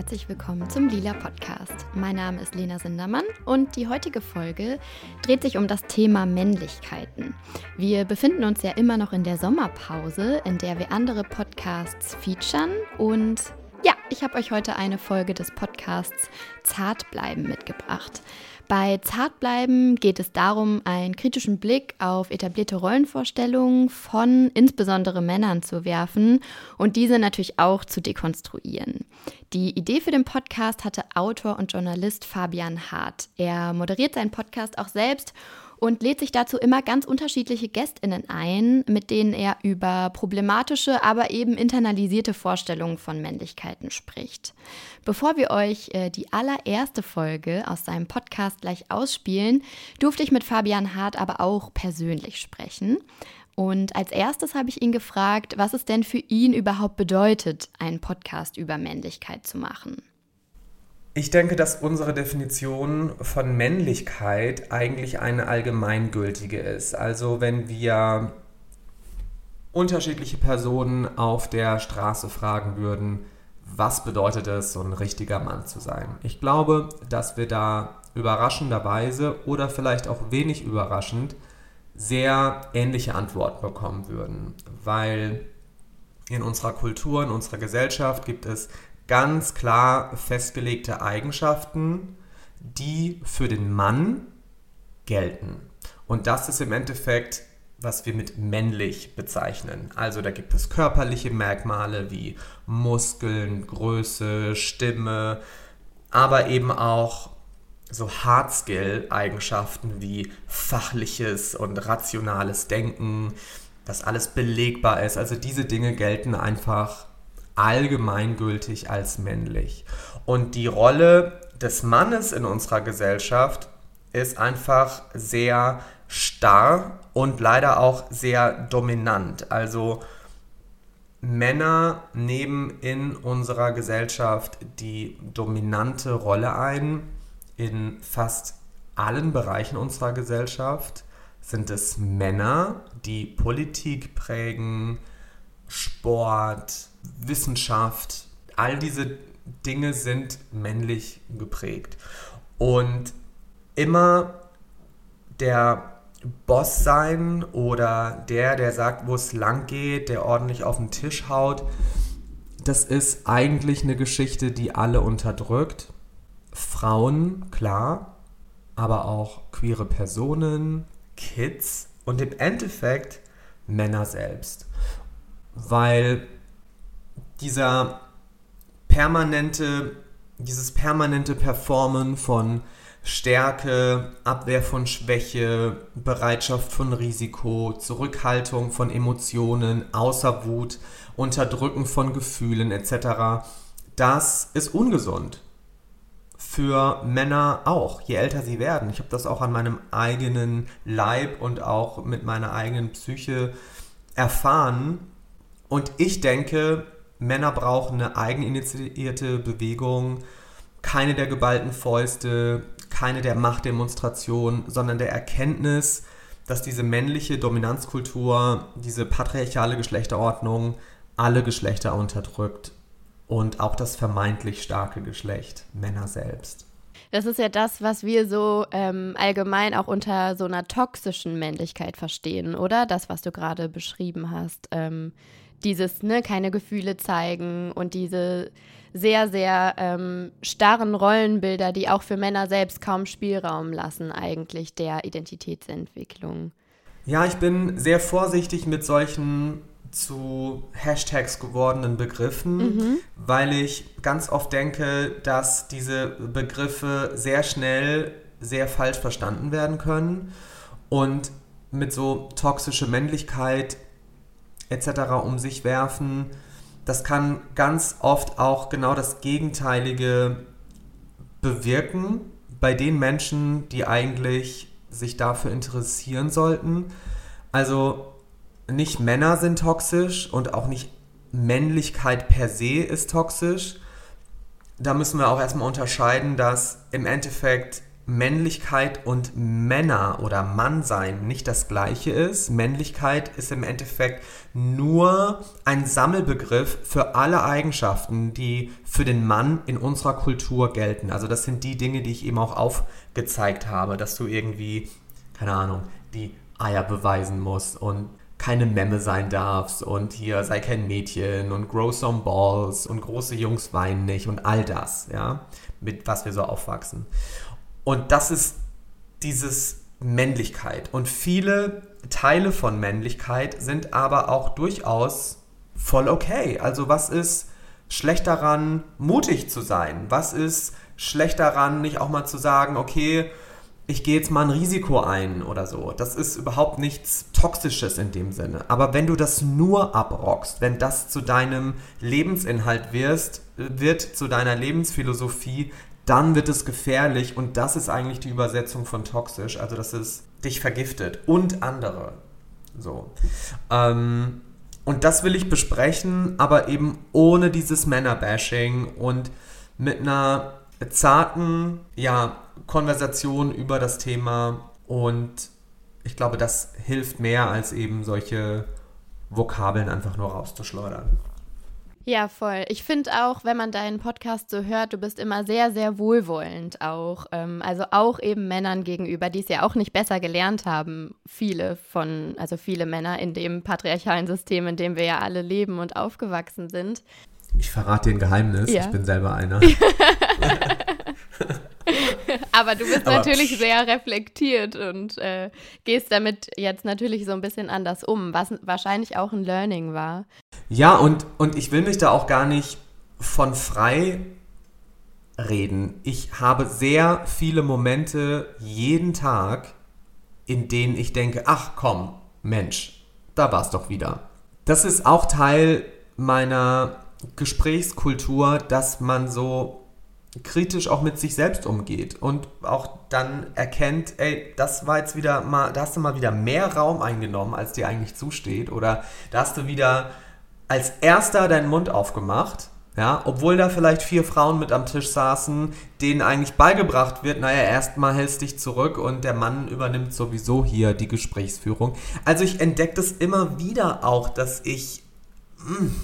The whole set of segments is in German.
Herzlich willkommen zum Lila Podcast. Mein Name ist Lena Sindermann und die heutige Folge dreht sich um das Thema Männlichkeiten. Wir befinden uns ja immer noch in der Sommerpause, in der wir andere Podcasts featuren und ja, ich habe euch heute eine Folge des Podcasts Zartbleiben mitgebracht. Bei Zartbleiben geht es darum, einen kritischen Blick auf etablierte Rollenvorstellungen von insbesondere Männern zu werfen und diese natürlich auch zu dekonstruieren. Die Idee für den Podcast hatte Autor und Journalist Fabian Hart. Er moderiert seinen Podcast auch selbst und lädt sich dazu immer ganz unterschiedliche Gästinnen ein, mit denen er über problematische, aber eben internalisierte Vorstellungen von Männlichkeiten spricht. Bevor wir euch äh, die allererste Folge aus seinem Podcast gleich ausspielen, durfte ich mit Fabian Hart aber auch persönlich sprechen. Und als erstes habe ich ihn gefragt, was es denn für ihn überhaupt bedeutet, einen Podcast über Männlichkeit zu machen. Ich denke, dass unsere Definition von Männlichkeit eigentlich eine allgemeingültige ist. Also wenn wir unterschiedliche Personen auf der Straße fragen würden, was bedeutet es, so ein richtiger Mann zu sein? Ich glaube, dass wir da überraschenderweise oder vielleicht auch wenig überraschend sehr ähnliche Antworten bekommen würden, weil in unserer Kultur, in unserer Gesellschaft gibt es ganz klar festgelegte Eigenschaften, die für den Mann gelten. Und das ist im Endeffekt, was wir mit männlich bezeichnen. Also da gibt es körperliche Merkmale wie Muskeln, Größe, Stimme, aber eben auch so Hard-Skill-Eigenschaften wie fachliches und rationales Denken, dass alles belegbar ist. Also diese Dinge gelten einfach allgemeingültig als männlich. Und die Rolle des Mannes in unserer Gesellschaft ist einfach sehr starr und leider auch sehr dominant. Also Männer nehmen in unserer Gesellschaft die dominante Rolle ein. In fast allen Bereichen unserer Gesellschaft sind es Männer, die Politik prägen, Sport, Wissenschaft, all diese Dinge sind männlich geprägt. Und immer der Boss sein oder der, der sagt, wo es lang geht, der ordentlich auf den Tisch haut, das ist eigentlich eine Geschichte, die alle unterdrückt. Frauen, klar, aber auch queere Personen, Kids und im Endeffekt Männer selbst. Weil dieser permanente, dieses permanente Performen von Stärke, Abwehr von Schwäche, Bereitschaft von Risiko, Zurückhaltung von Emotionen, außer Wut, Unterdrücken von Gefühlen etc., das ist ungesund. Für Männer auch, je älter sie werden. Ich habe das auch an meinem eigenen Leib und auch mit meiner eigenen Psyche erfahren. Und ich denke, Männer brauchen eine eigeninitiierte Bewegung, keine der geballten Fäuste, keine der Machtdemonstrationen, sondern der Erkenntnis, dass diese männliche Dominanzkultur, diese patriarchale Geschlechterordnung alle Geschlechter unterdrückt und auch das vermeintlich starke Geschlecht, Männer selbst. Das ist ja das, was wir so ähm, allgemein auch unter so einer toxischen Männlichkeit verstehen, oder? Das, was du gerade beschrieben hast. Ähm, dieses, ne, keine Gefühle zeigen und diese sehr, sehr ähm, starren Rollenbilder, die auch für Männer selbst kaum Spielraum lassen, eigentlich der Identitätsentwicklung. Ja, ich bin sehr vorsichtig mit solchen zu Hashtags gewordenen Begriffen, mhm. weil ich ganz oft denke, dass diese Begriffe sehr schnell sehr falsch verstanden werden können und mit so toxische Männlichkeit etc. um sich werfen. Das kann ganz oft auch genau das Gegenteilige bewirken bei den Menschen, die eigentlich sich dafür interessieren sollten. Also nicht Männer sind toxisch und auch nicht Männlichkeit per se ist toxisch. Da müssen wir auch erstmal unterscheiden, dass im Endeffekt Männlichkeit und Männer oder Mannsein nicht das gleiche ist. Männlichkeit ist im Endeffekt nur ein Sammelbegriff für alle Eigenschaften, die für den Mann in unserer Kultur gelten. Also das sind die Dinge, die ich eben auch aufgezeigt habe, dass du irgendwie, keine Ahnung, die Eier beweisen musst und keine Memme sein darfst und hier sei kein Mädchen und grow some balls und große Jungs weinen nicht und all das, ja, mit was wir so aufwachsen. Und das ist dieses Männlichkeit. Und viele Teile von Männlichkeit sind aber auch durchaus voll okay. Also was ist schlecht daran, mutig zu sein? Was ist schlecht daran, nicht auch mal zu sagen, okay, ich gehe jetzt mal ein Risiko ein oder so. Das ist überhaupt nichts Toxisches in dem Sinne. Aber wenn du das nur abrockst, wenn das zu deinem Lebensinhalt wirst, wird, zu deiner Lebensphilosophie, dann wird es gefährlich und das ist eigentlich die Übersetzung von toxisch, also dass es dich vergiftet und andere. So. Ähm, und das will ich besprechen, aber eben ohne dieses Männerbashing und mit einer zarten ja, Konversation über das Thema und ich glaube, das hilft mehr als eben solche Vokabeln einfach nur rauszuschleudern. Ja, voll. Ich finde auch, wenn man deinen Podcast so hört, du bist immer sehr, sehr wohlwollend auch. Ähm, also auch eben Männern gegenüber, die es ja auch nicht besser gelernt haben. Viele von, also viele Männer in dem patriarchalen System, in dem wir ja alle leben und aufgewachsen sind. Ich verrate dir ein Geheimnis, ja. ich bin selber einer. Aber du bist Aber natürlich sehr reflektiert und äh, gehst damit jetzt natürlich so ein bisschen anders um, was wahrscheinlich auch ein Learning war. Ja, und, und ich will mich da auch gar nicht von frei reden. Ich habe sehr viele Momente jeden Tag, in denen ich denke, ach komm, Mensch, da war es doch wieder. Das ist auch Teil meiner Gesprächskultur, dass man so kritisch auch mit sich selbst umgeht und auch dann erkennt, ey, das war jetzt wieder mal, da hast du mal wieder mehr Raum eingenommen, als dir eigentlich zusteht oder da hast du wieder als erster deinen Mund aufgemacht, ja, obwohl da vielleicht vier Frauen mit am Tisch saßen, denen eigentlich beigebracht wird, naja, erstmal hältst dich zurück und der Mann übernimmt sowieso hier die Gesprächsführung. Also ich entdecke das immer wieder auch, dass ich mh, hm,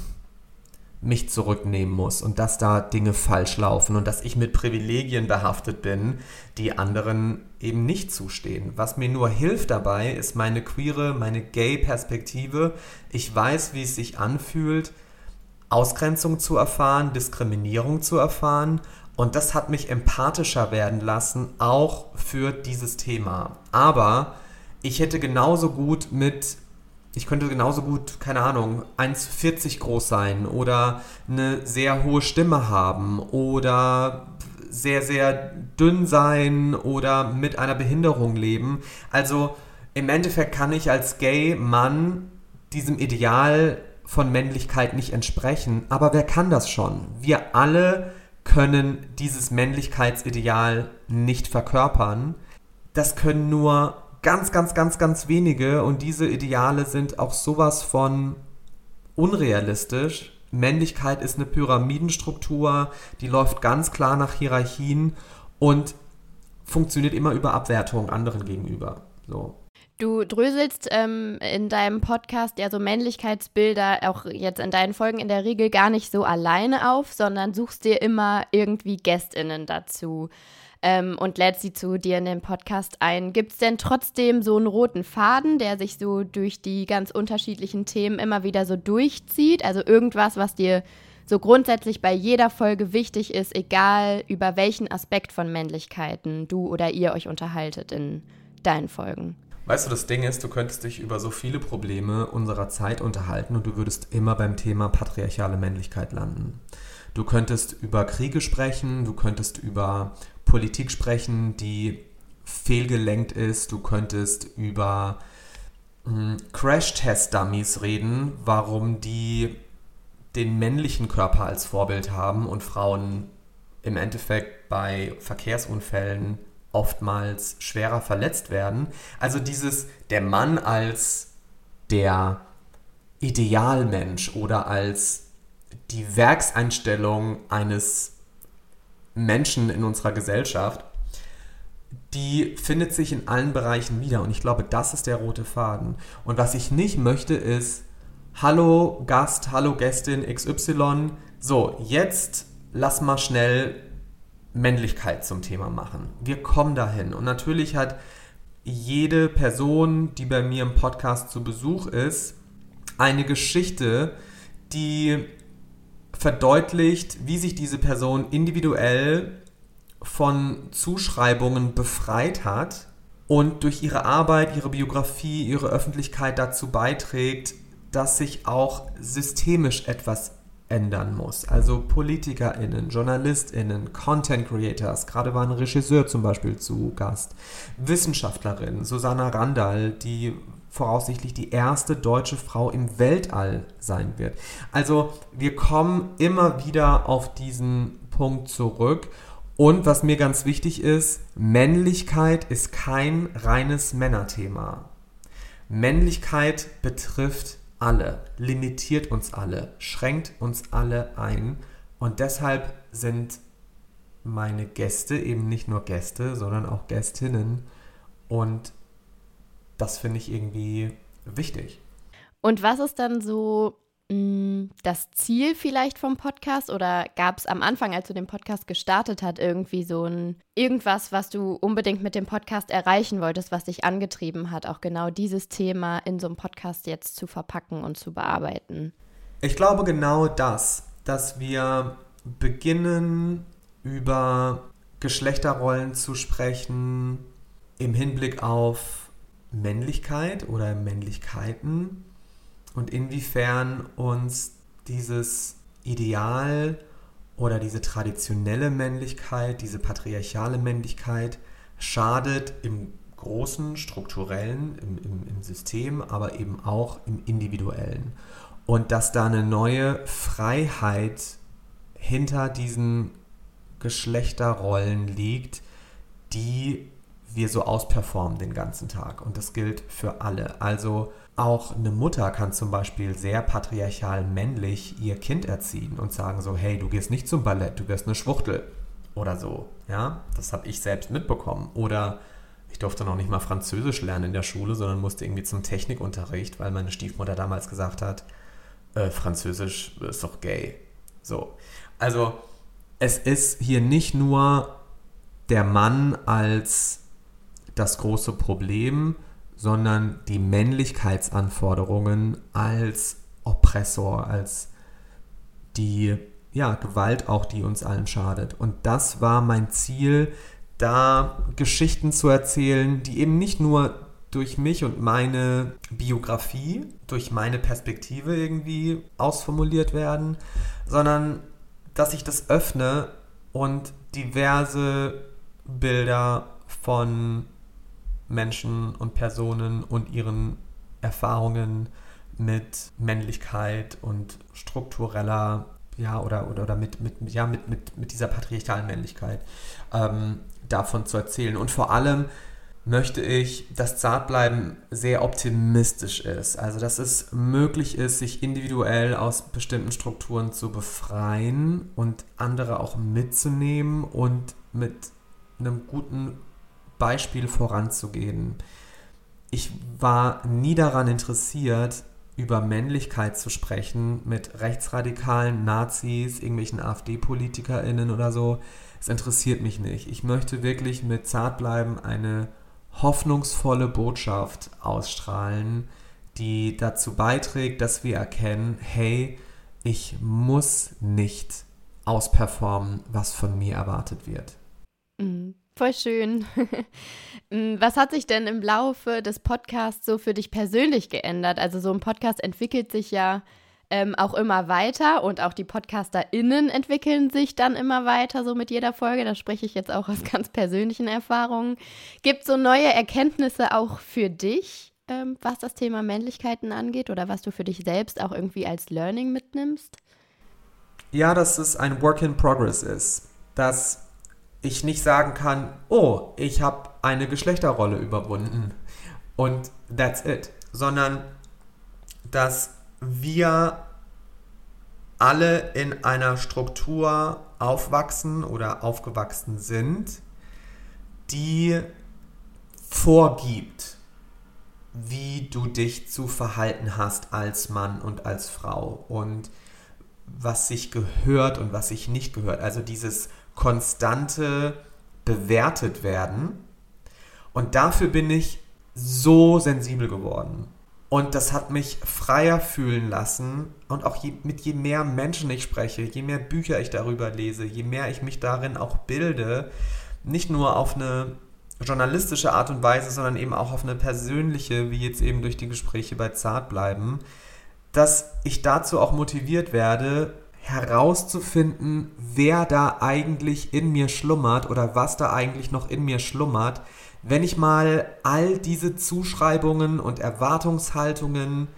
mich zurücknehmen muss und dass da Dinge falsch laufen und dass ich mit Privilegien behaftet bin, die anderen eben nicht zustehen. Was mir nur hilft dabei, ist meine queere, meine gay-Perspektive. Ich weiß, wie es sich anfühlt, Ausgrenzung zu erfahren, Diskriminierung zu erfahren und das hat mich empathischer werden lassen, auch für dieses Thema. Aber ich hätte genauso gut mit ich könnte genauso gut, keine Ahnung, 1,40 groß sein oder eine sehr hohe Stimme haben oder sehr, sehr dünn sein oder mit einer Behinderung leben. Also im Endeffekt kann ich als Gay-Mann diesem Ideal von Männlichkeit nicht entsprechen. Aber wer kann das schon? Wir alle können dieses Männlichkeitsideal nicht verkörpern. Das können nur ganz, ganz, ganz, ganz wenige und diese Ideale sind auch sowas von unrealistisch. Männlichkeit ist eine Pyramidenstruktur, die läuft ganz klar nach Hierarchien und funktioniert immer über Abwertung anderen gegenüber. So. Du dröselst ähm, in deinem Podcast ja so Männlichkeitsbilder auch jetzt in deinen Folgen in der Regel gar nicht so alleine auf, sondern suchst dir immer irgendwie GästInnen dazu ähm, und lädt sie zu dir in den Podcast ein. Gibt es denn trotzdem so einen roten Faden, der sich so durch die ganz unterschiedlichen Themen immer wieder so durchzieht? Also irgendwas, was dir so grundsätzlich bei jeder Folge wichtig ist, egal über welchen Aspekt von Männlichkeiten du oder ihr euch unterhaltet in deinen Folgen? Weißt du, das Ding ist, du könntest dich über so viele Probleme unserer Zeit unterhalten und du würdest immer beim Thema patriarchale Männlichkeit landen. Du könntest über Kriege sprechen, du könntest über Politik sprechen, die fehlgelenkt ist. Du könntest über hm, Crash-Test-Dummies reden, warum die den männlichen Körper als Vorbild haben und Frauen im Endeffekt bei Verkehrsunfällen oftmals schwerer verletzt werden. Also dieses, der Mann als der Idealmensch oder als die Werkseinstellung eines Menschen in unserer Gesellschaft, die findet sich in allen Bereichen wieder. Und ich glaube, das ist der rote Faden. Und was ich nicht möchte, ist, hallo Gast, hallo Gästin XY, so, jetzt lass mal schnell Männlichkeit zum Thema machen. Wir kommen dahin. Und natürlich hat jede Person, die bei mir im Podcast zu Besuch ist, eine Geschichte, die verdeutlicht, wie sich diese Person individuell von Zuschreibungen befreit hat und durch ihre Arbeit, ihre Biografie, ihre Öffentlichkeit dazu beiträgt, dass sich auch systemisch etwas ändern muss. Also PolitikerInnen, JournalistInnen, Content Creators, gerade war ein Regisseur zum Beispiel zu Gast, Wissenschaftlerin, Susanna Randall, die voraussichtlich die erste deutsche Frau im Weltall sein wird. Also wir kommen immer wieder auf diesen Punkt zurück. Und was mir ganz wichtig ist, Männlichkeit ist kein reines Männerthema. Männlichkeit betrifft alle, limitiert uns alle, schränkt uns alle ein. Und deshalb sind meine Gäste eben nicht nur Gäste, sondern auch Gästinnen. Und das finde ich irgendwie wichtig. Und was ist dann so das Ziel vielleicht vom Podcast? Oder gab es am Anfang, als du den Podcast gestartet hast, irgendwie so ein irgendwas, was du unbedingt mit dem Podcast erreichen wolltest, was dich angetrieben hat, auch genau dieses Thema in so einem Podcast jetzt zu verpacken und zu bearbeiten? Ich glaube genau das, dass wir beginnen über Geschlechterrollen zu sprechen im Hinblick auf Männlichkeit oder Männlichkeiten und inwiefern uns dieses Ideal oder diese traditionelle Männlichkeit, diese patriarchale Männlichkeit schadet im großen, strukturellen, im, im, im System, aber eben auch im individuellen. Und dass da eine neue Freiheit hinter diesen Geschlechterrollen liegt, die wir so ausperformen den ganzen Tag. Und das gilt für alle. Also auch eine Mutter kann zum Beispiel sehr patriarchal männlich ihr Kind erziehen und sagen so, hey, du gehst nicht zum Ballett, du wirst eine Schwuchtel oder so. Ja, das habe ich selbst mitbekommen. Oder ich durfte noch nicht mal Französisch lernen in der Schule, sondern musste irgendwie zum Technikunterricht, weil meine Stiefmutter damals gesagt hat, äh, Französisch ist doch gay. So. Also es ist hier nicht nur der Mann als das große Problem, sondern die Männlichkeitsanforderungen als Oppressor, als die ja, Gewalt auch, die uns allen schadet. Und das war mein Ziel, da Geschichten zu erzählen, die eben nicht nur durch mich und meine Biografie, durch meine Perspektive irgendwie ausformuliert werden, sondern dass ich das öffne und diverse Bilder von Menschen und Personen und ihren Erfahrungen mit Männlichkeit und struktureller, ja, oder, oder, oder mit, mit, ja, mit, mit, mit dieser patriarchalen Männlichkeit ähm, davon zu erzählen. Und vor allem möchte ich, dass Zartbleiben sehr optimistisch ist. Also, dass es möglich ist, sich individuell aus bestimmten Strukturen zu befreien und andere auch mitzunehmen und mit einem guten Beispiel voranzugehen. Ich war nie daran interessiert, über Männlichkeit zu sprechen mit rechtsradikalen Nazis, irgendwelchen AfD-PolitikerInnen oder so. Es interessiert mich nicht. Ich möchte wirklich mit Zartbleiben eine hoffnungsvolle Botschaft ausstrahlen, die dazu beiträgt, dass wir erkennen, hey, ich muss nicht ausperformen, was von mir erwartet wird. Mhm. Voll schön. Mm, was hat sich denn im Laufe des Podcasts so für dich persönlich geändert? Also so ein Podcast entwickelt sich ja ähm, auch immer weiter und auch die PodcasterInnen entwickeln sich dann immer weiter, so mit jeder Folge. Da spreche ich jetzt auch aus ganz persönlichen Erfahrungen. Gibt es so neue Erkenntnisse auch für dich, ähm, was das Thema Männlichkeiten angeht oder was du für dich selbst auch irgendwie als Learning mitnimmst? Ja, dass es ein Work in Progress ist. Dass ich nicht sagen kann, oh, ich habe eine Geschlechterrolle überwunden und that's it, sondern dass wir alle in einer Struktur aufwachsen oder aufgewachsen sind, die vorgibt, wie du dich zu verhalten hast als Mann und als Frau und was sich gehört und was sich nicht gehört. Also dieses konstante bewertet werden. Und dafür bin ich so sensibel geworden. Und das hat mich freier fühlen lassen. Und auch je, mit je mehr Menschen ich spreche, je mehr Bücher ich darüber lese, je mehr ich mich darin auch bilde, nicht nur auf eine journalistische Art und Weise, sondern eben auch auf eine persönliche, wie jetzt eben durch die Gespräche bei Zart bleiben, dass ich dazu auch motiviert werde, herauszufinden, wer da eigentlich in mir schlummert oder was da eigentlich noch in mir schlummert, wenn ich mal all diese Zuschreibungen und Erwartungshaltungen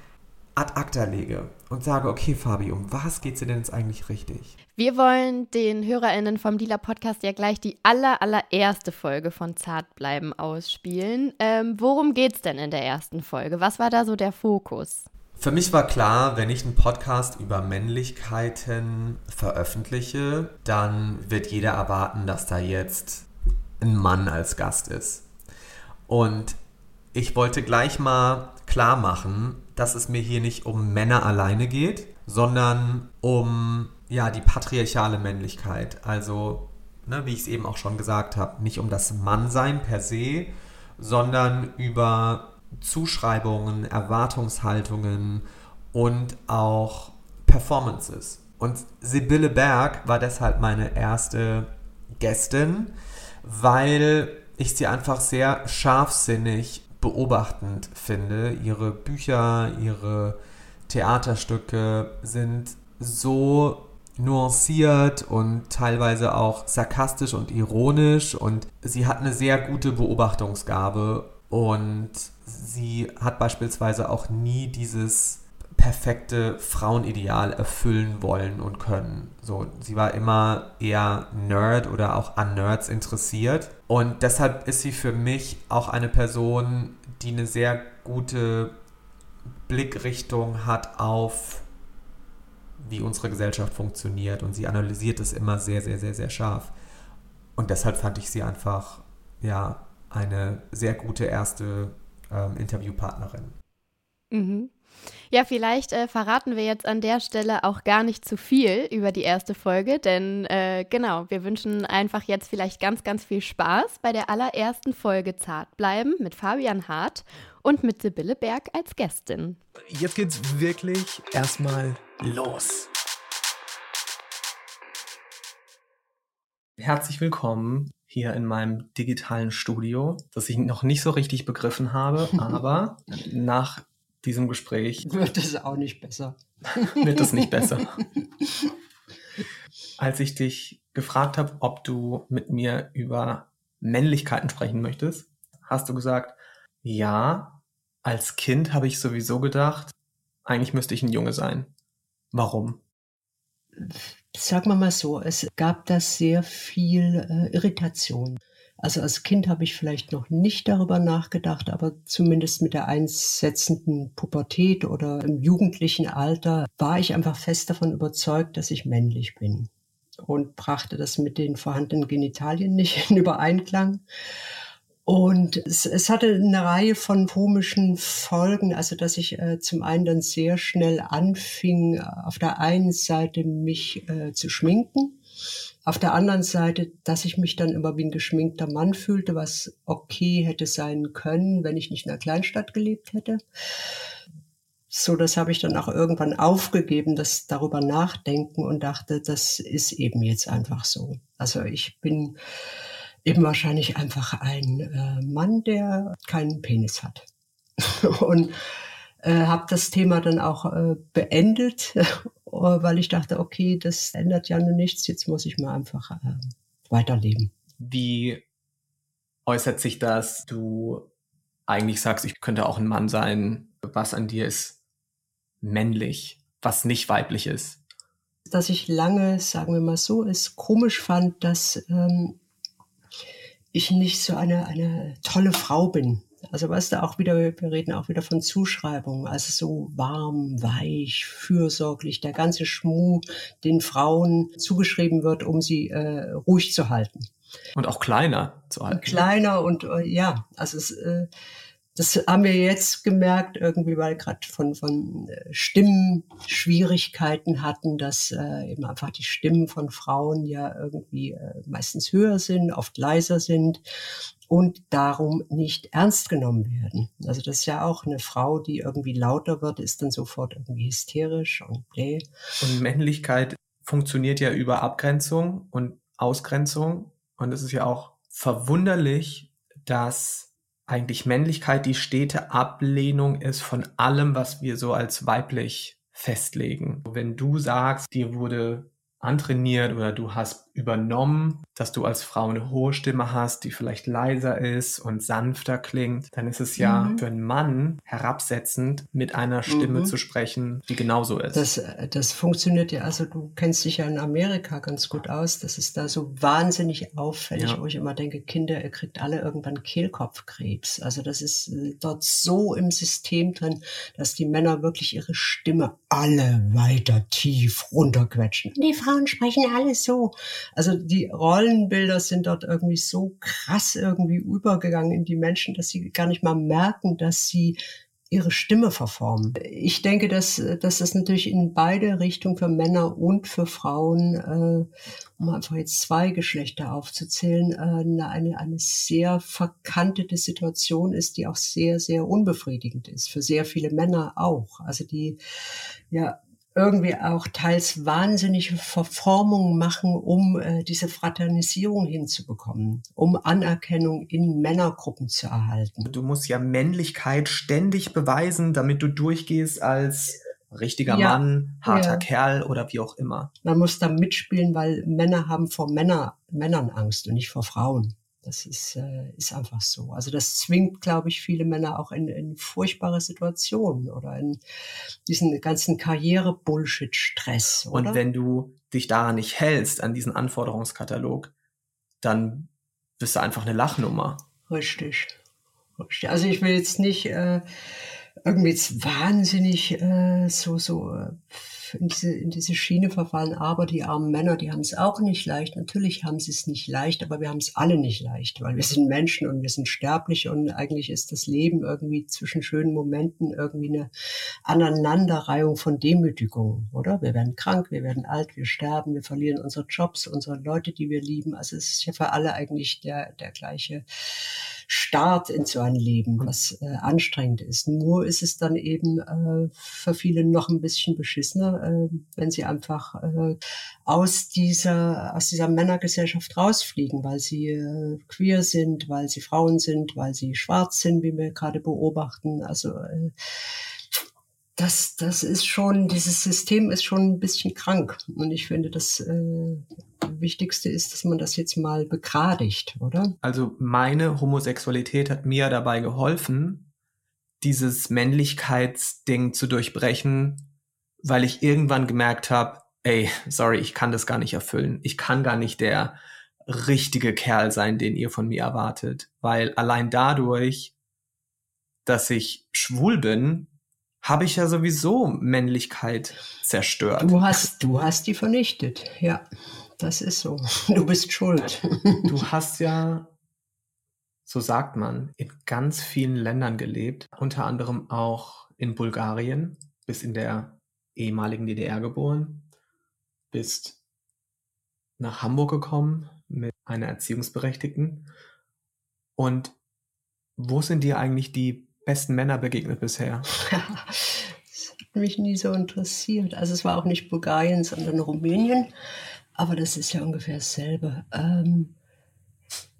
ad acta lege und sage, okay, Fabi, um was geht es dir denn jetzt eigentlich richtig? Wir wollen den HörerInnen vom Dealer Podcast ja gleich die aller, allererste Folge von Zartbleiben ausspielen. Ähm, worum es denn in der ersten Folge? Was war da so der Fokus? Für mich war klar, wenn ich einen Podcast über Männlichkeiten veröffentliche, dann wird jeder erwarten, dass da jetzt ein Mann als Gast ist. Und ich wollte gleich mal klar machen, dass es mir hier nicht um Männer alleine geht, sondern um ja die patriarchale Männlichkeit. Also, ne, wie ich es eben auch schon gesagt habe, nicht um das Mannsein per se, sondern über Zuschreibungen, Erwartungshaltungen und auch Performances. Und Sibylle Berg war deshalb meine erste Gästin, weil ich sie einfach sehr scharfsinnig beobachtend finde. Ihre Bücher, ihre Theaterstücke sind so nuanciert und teilweise auch sarkastisch und ironisch und sie hat eine sehr gute Beobachtungsgabe und sie hat beispielsweise auch nie dieses perfekte Frauenideal erfüllen wollen und können. So, sie war immer eher Nerd oder auch an Nerds interessiert. Und deshalb ist sie für mich auch eine Person, die eine sehr gute Blickrichtung hat auf, wie unsere Gesellschaft funktioniert. Und sie analysiert es immer sehr, sehr, sehr, sehr scharf. Und deshalb fand ich sie einfach, ja, eine sehr gute erste ähm, Interviewpartnerin. Mhm. Ja, vielleicht äh, verraten wir jetzt an der Stelle auch gar nicht zu viel über die erste Folge, denn äh, genau, wir wünschen einfach jetzt vielleicht ganz, ganz viel Spaß bei der allerersten Folge Zart bleiben mit Fabian Hart und mit Sibylle Berg als Gästin. Jetzt geht's wirklich erstmal los. Herzlich willkommen hier in meinem digitalen Studio, das ich noch nicht so richtig begriffen habe, aber nach diesem Gespräch. Wird es auch nicht besser. wird es nicht besser. Als ich dich gefragt habe, ob du mit mir über Männlichkeiten sprechen möchtest, hast du gesagt, ja, als Kind habe ich sowieso gedacht, eigentlich müsste ich ein Junge sein. Warum? Sagen wir mal so, es gab da sehr viel äh, Irritation. Also als Kind habe ich vielleicht noch nicht darüber nachgedacht, aber zumindest mit der einsetzenden Pubertät oder im jugendlichen Alter war ich einfach fest davon überzeugt, dass ich männlich bin und brachte das mit den vorhandenen Genitalien nicht in Übereinklang. Und es, es hatte eine Reihe von komischen Folgen, also dass ich äh, zum einen dann sehr schnell anfing, auf der einen Seite mich äh, zu schminken auf der anderen Seite, dass ich mich dann immer wie ein geschminkter Mann fühlte, was okay hätte sein können, wenn ich nicht in einer Kleinstadt gelebt hätte. So, das habe ich dann auch irgendwann aufgegeben, das darüber nachdenken und dachte, das ist eben jetzt einfach so. Also ich bin eben wahrscheinlich einfach ein äh, Mann, der keinen Penis hat. und äh, habe das Thema dann auch äh, beendet weil ich dachte, okay, das ändert ja nur nichts, jetzt muss ich mal einfach äh, weiterleben. Wie äußert sich das? Du eigentlich sagst, ich könnte auch ein Mann sein. Was an dir ist männlich, was nicht weiblich ist? Dass ich lange, sagen wir mal so, es komisch fand, dass ähm, ich nicht so eine, eine tolle Frau bin. Also weißt du, auch wieder, wir reden auch wieder von Zuschreibungen, also so warm, weich, fürsorglich, der ganze Schmuh, den Frauen zugeschrieben wird, um sie äh, ruhig zu halten. Und auch kleiner zu halten. Kleiner und äh, ja, also es, äh, das haben wir jetzt gemerkt, irgendwie, weil gerade von, von äh, Stimmenschwierigkeiten hatten, dass äh, eben einfach die Stimmen von Frauen ja irgendwie äh, meistens höher sind, oft leiser sind und darum nicht ernst genommen werden. Also das ist ja auch eine Frau, die irgendwie lauter wird, ist dann sofort irgendwie hysterisch und bläh. Und Männlichkeit funktioniert ja über Abgrenzung und Ausgrenzung. Und es ist ja auch verwunderlich, dass eigentlich Männlichkeit die stete Ablehnung ist von allem, was wir so als weiblich festlegen. Wenn du sagst, dir wurde antrainiert oder du hast übernommen, dass du als Frau eine hohe Stimme hast, die vielleicht leiser ist und sanfter klingt, dann ist es ja mhm. für einen Mann herabsetzend, mit einer Stimme mhm. zu sprechen, die genauso ist. Das, das funktioniert ja, also du kennst dich ja in Amerika ganz gut aus, das ist da so wahnsinnig auffällig, ja. wo ich immer denke, Kinder, ihr kriegt alle irgendwann Kehlkopfkrebs. Also das ist äh, dort so im System drin, dass die Männer wirklich ihre Stimme alle weiter tief runterquetschen. Die Frauen sprechen alles so. Also die Rollenbilder sind dort irgendwie so krass irgendwie übergegangen in die Menschen, dass sie gar nicht mal merken, dass sie ihre Stimme verformen. Ich denke, dass, dass das natürlich in beide Richtungen für Männer und für Frauen, äh, um einfach jetzt zwei Geschlechter aufzuzählen, äh, eine, eine sehr verkantete Situation ist, die auch sehr, sehr unbefriedigend ist. Für sehr viele Männer auch. Also die, ja, irgendwie auch teils wahnsinnige Verformungen machen, um äh, diese Fraternisierung hinzubekommen, um Anerkennung in Männergruppen zu erhalten. Du musst ja Männlichkeit ständig beweisen, damit du durchgehst als richtiger ja, Mann, harter ja. Kerl oder wie auch immer. Man muss da mitspielen, weil Männer haben vor Männer, Männern Angst und nicht vor Frauen. Das ist, äh, ist einfach so. Also das zwingt, glaube ich, viele Männer auch in, in furchtbare Situationen oder in diesen ganzen Karriere-Bullshit-Stress. Und wenn du dich daran nicht hältst, an diesen Anforderungskatalog, dann bist du einfach eine Lachnummer. Richtig. Richtig. Also ich will jetzt nicht äh, irgendwie jetzt wahnsinnig äh, so, so äh, in diese, in diese Schiene verfallen. Aber die armen Männer, die haben es auch nicht leicht. Natürlich haben sie es nicht leicht, aber wir haben es alle nicht leicht, weil wir sind Menschen und wir sind sterblich und eigentlich ist das Leben irgendwie zwischen schönen Momenten irgendwie eine Aneinanderreihung von Demütigungen, oder? Wir werden krank, wir werden alt, wir sterben, wir verlieren unsere Jobs, unsere Leute, die wir lieben. Also es ist ja für alle eigentlich der, der gleiche Start in so ein Leben, was äh, anstrengend ist. Nur ist es dann eben äh, für viele noch ein bisschen beschissener, äh, wenn sie einfach äh, aus dieser aus dieser Männergesellschaft rausfliegen, weil sie äh, queer sind, weil sie Frauen sind, weil sie schwarz sind, wie wir gerade beobachten. Also äh, das, das ist schon, dieses System ist schon ein bisschen krank. Und ich finde, das äh, Wichtigste ist, dass man das jetzt mal begradigt, oder? Also meine Homosexualität hat mir dabei geholfen, dieses Männlichkeitsding zu durchbrechen, weil ich irgendwann gemerkt habe, ey, sorry, ich kann das gar nicht erfüllen. Ich kann gar nicht der richtige Kerl sein, den ihr von mir erwartet. Weil allein dadurch, dass ich schwul bin, habe ich ja sowieso Männlichkeit zerstört. Du hast, du hast die vernichtet, ja. Das ist so. Du bist schuld. Du hast ja, so sagt man, in ganz vielen Ländern gelebt, unter anderem auch in Bulgarien, bis in der ehemaligen DDR geboren, bist nach Hamburg gekommen mit einer Erziehungsberechtigten. Und wo sind dir eigentlich die besten Männer begegnet bisher? das hat mich nie so interessiert. Also es war auch nicht Bulgarien, sondern Rumänien. Aber das ist ja ungefähr dasselbe. Ähm,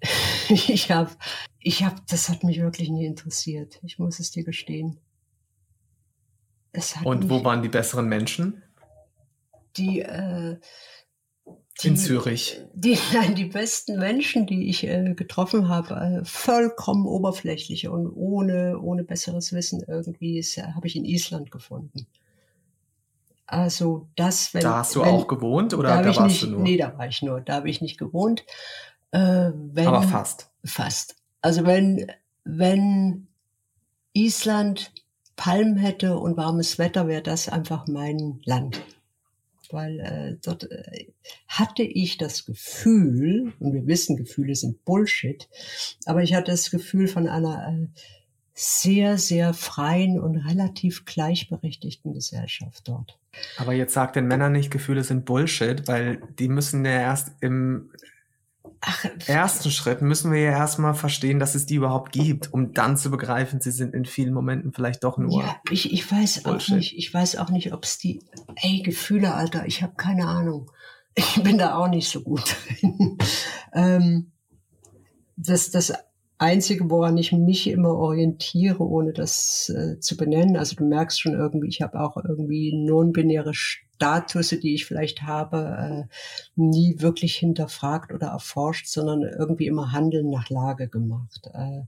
ich habe, ich habe, das hat mich wirklich nie interessiert. Ich muss es dir gestehen. Und wo waren die besseren Menschen? Die, äh, die, in Zürich. Die, nein, die besten Menschen, die ich äh, getroffen habe, äh, vollkommen oberflächlich und ohne, ohne besseres Wissen irgendwie, äh, habe ich in Island gefunden. Also das, wenn... Da hast du wenn, auch gewohnt oder da, da warst nicht, du nur? Nee, da war ich nur. Da habe ich nicht gewohnt. Äh, wenn, Aber fast. Fast. Also wenn, wenn Island Palmen hätte und warmes Wetter, wäre das einfach mein Land. Weil äh, dort äh, hatte ich das Gefühl, und wir wissen, Gefühle sind Bullshit, aber ich hatte das Gefühl von einer äh, sehr, sehr freien und relativ gleichberechtigten Gesellschaft dort. Aber jetzt sagt den Männern nicht, Gefühle sind Bullshit, weil die müssen ja erst im Ach, ersten Schritt müssen wir ja erstmal verstehen, dass es die überhaupt gibt, um dann zu begreifen, sie sind in vielen Momenten vielleicht doch nur. Ja, ich, ich weiß Bullshit. auch nicht, ich weiß auch nicht, ob es die, ey, Gefühle, Alter, ich habe keine Ahnung. Ich bin da auch nicht so gut ähm, das, das Einzige, woran ich mich immer orientiere, ohne das äh, zu benennen, also du merkst schon irgendwie, ich habe auch irgendwie non-binäre Status, die ich vielleicht habe, äh, nie wirklich hinterfragt oder erforscht, sondern irgendwie immer Handeln nach Lage gemacht. Äh,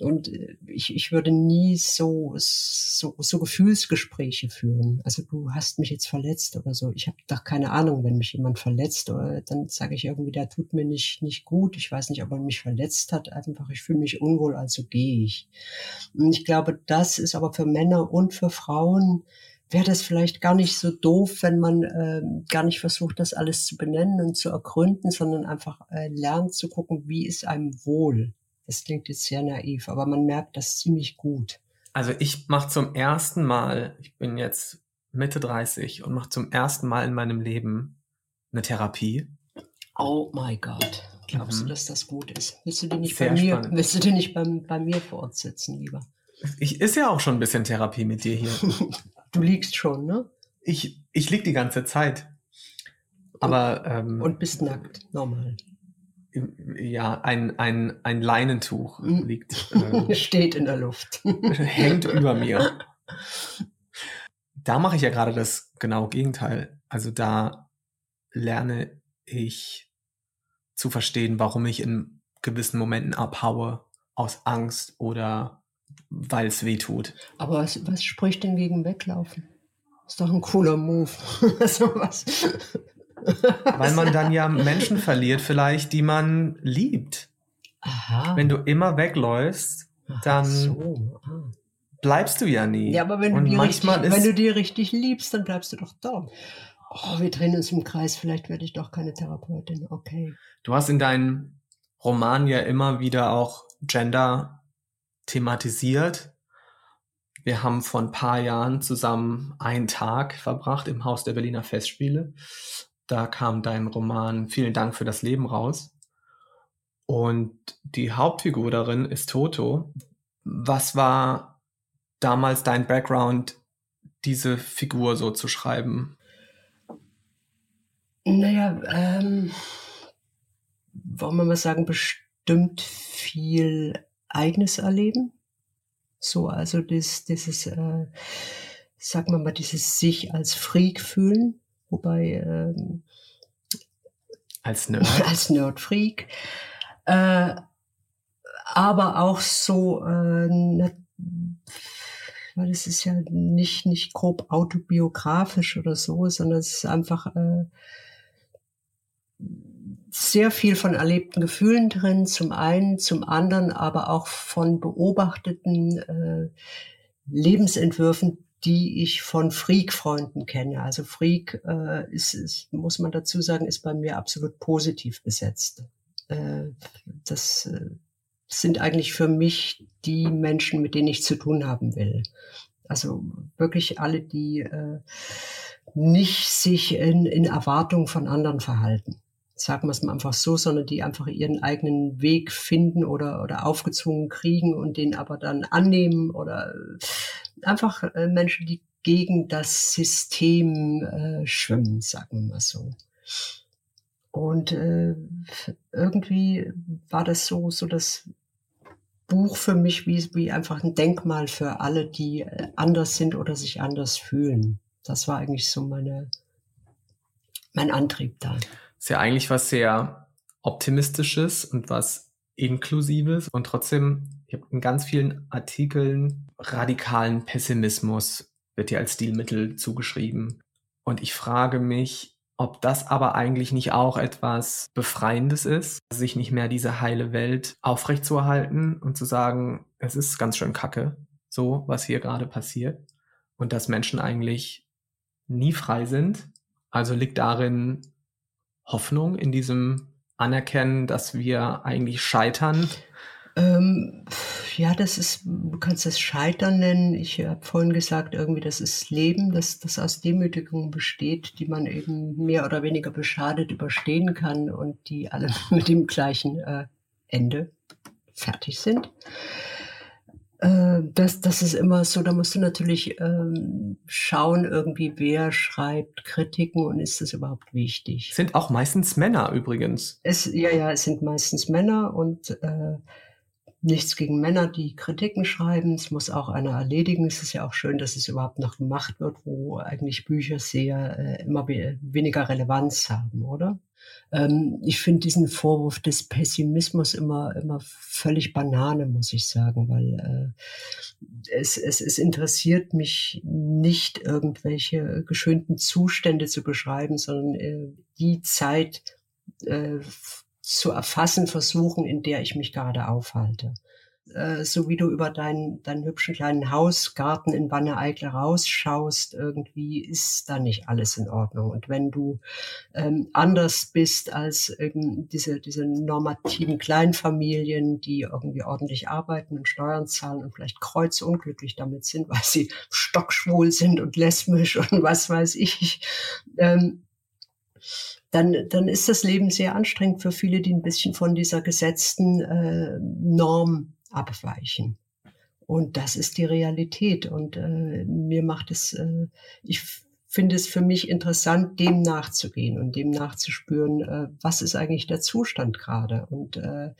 und äh, ich, ich würde nie so, so, so Gefühlsgespräche führen. Also du hast mich jetzt verletzt oder so. Ich habe doch keine Ahnung, wenn mich jemand verletzt, oder dann sage ich irgendwie, der tut mir nicht, nicht gut. Ich weiß nicht, ob er mich verletzt hat. Einfach, ich fühle mich unwohl, also gehe ich. Und ich glaube, das ist aber für Männer und für Frauen wäre das vielleicht gar nicht so doof, wenn man äh, gar nicht versucht, das alles zu benennen und zu ergründen, sondern einfach äh, lernt zu gucken, wie ist einem wohl. Das klingt jetzt sehr naiv, aber man merkt das ziemlich gut. Also ich mache zum ersten Mal, ich bin jetzt Mitte 30 und mache zum ersten Mal in meinem Leben eine Therapie. Oh my God. Glaubst mhm. du, dass das gut ist? Willst du dir nicht Sehr bei mir, spannend. willst du dir nicht beim, bei mir fortsetzen, lieber? Ich ist ja auch schon ein bisschen Therapie mit dir hier. du liegst schon, ne? Ich, ich lieg die ganze Zeit. Aber und, ähm, und bist nackt, normal ja, ein, ein, ein Leinentuch hm. liegt. Äh, Steht in der Luft. hängt über mir. Da mache ich ja gerade das genau Gegenteil. Also da lerne ich zu verstehen, warum ich in gewissen Momenten abhaue aus Angst oder weil es weh tut. Aber was, was spricht denn gegen Weglaufen? Ist doch ein cooler Move. also was, weil man dann ja Menschen verliert, vielleicht, die man liebt. Aha. Wenn du immer wegläufst, dann so. ah. bleibst du ja nie. Ja, aber wenn du, die richtig, wenn du die richtig liebst, dann bleibst du doch da. Oh, wir drehen uns im Kreis, vielleicht werde ich doch keine Therapeutin. Okay. Du hast in deinen Roman ja immer wieder auch Gender thematisiert. Wir haben vor ein paar Jahren zusammen einen Tag verbracht im Haus der Berliner Festspiele. Da kam dein Roman Vielen Dank für das Leben raus. Und die Hauptfigur darin ist Toto. Was war damals dein Background, diese Figur so zu schreiben? Naja, ähm, wollen wir mal sagen, bestimmt viel eigenes Erleben. So, also das, dieses, äh, sagen wir mal, dieses sich als Freak fühlen. Wobei ähm, als Nerd, als Nerdfreak, äh, aber auch so, äh, weil es ist ja nicht nicht grob autobiografisch oder so, sondern es ist einfach äh, sehr viel von erlebten Gefühlen drin, zum einen, zum anderen aber auch von beobachteten äh, Lebensentwürfen, die ich von Freak-Freunden kenne. Also Freak äh, ist, ist, muss man dazu sagen, ist bei mir absolut positiv besetzt. Äh, das äh, sind eigentlich für mich die Menschen, mit denen ich zu tun haben will. Also wirklich alle, die äh, nicht sich in, in Erwartung von anderen verhalten sagen wir es mal einfach so, sondern die einfach ihren eigenen Weg finden oder, oder aufgezwungen kriegen und den aber dann annehmen oder einfach äh, Menschen, die gegen das System äh, schwimmen, sagen wir mal so. Und äh, irgendwie war das so, so das Buch für mich wie, wie einfach ein Denkmal für alle, die äh, anders sind oder sich anders fühlen. Das war eigentlich so meine, mein Antrieb da. Ist ja eigentlich was sehr Optimistisches und was Inklusives und trotzdem, ich habe in ganz vielen Artikeln radikalen Pessimismus wird dir als Stilmittel zugeschrieben. Und ich frage mich, ob das aber eigentlich nicht auch etwas Befreiendes ist, sich nicht mehr diese heile Welt aufrechtzuerhalten und zu sagen, es ist ganz schön kacke. so was hier gerade passiert und dass Menschen eigentlich nie frei sind. Also liegt darin Hoffnung in diesem Anerkennen, dass wir eigentlich scheitern ähm, ja, das ist, du kannst das Scheitern nennen. Ich habe vorhin gesagt, irgendwie, das ist Leben, das, das aus Demütigung besteht, die man eben mehr oder weniger beschadet überstehen kann und die alle mit dem gleichen äh, Ende fertig sind. Äh, das, das ist immer so, da musst du natürlich ähm, schauen, irgendwie, wer schreibt Kritiken und ist das überhaupt wichtig. Sind auch meistens Männer übrigens. Es, ja, ja, es sind meistens Männer und äh, nichts gegen Männer, die Kritiken schreiben. Es muss auch einer erledigen. Es ist ja auch schön, dass es überhaupt noch gemacht wird, wo eigentlich Bücher sehr äh, immer weniger Relevanz haben, oder? Ähm, ich finde diesen Vorwurf des Pessimismus immer, immer völlig Banane, muss ich sagen, weil äh, es, es, es interessiert mich nicht, irgendwelche geschönten Zustände zu beschreiben, sondern äh, die Zeit äh, zu erfassen versuchen, in der ich mich gerade aufhalte. Äh, so wie du über deinen, deinen hübschen kleinen Hausgarten in Wanne-Eickel rausschaust, irgendwie ist da nicht alles in Ordnung. Und wenn du ähm, anders bist als eben diese, diese normativen Kleinfamilien, die irgendwie ordentlich arbeiten und Steuern zahlen und vielleicht kreuzunglücklich damit sind, weil sie stockschwul sind und lesbisch und was weiß ich, ähm, dann, dann ist das Leben sehr anstrengend für viele, die ein bisschen von dieser gesetzten äh, Norm abweichen. Und das ist die Realität. Und äh, mir macht es, äh, ich finde es für mich interessant, dem nachzugehen und dem nachzuspüren, äh, was ist eigentlich der Zustand gerade. Und äh,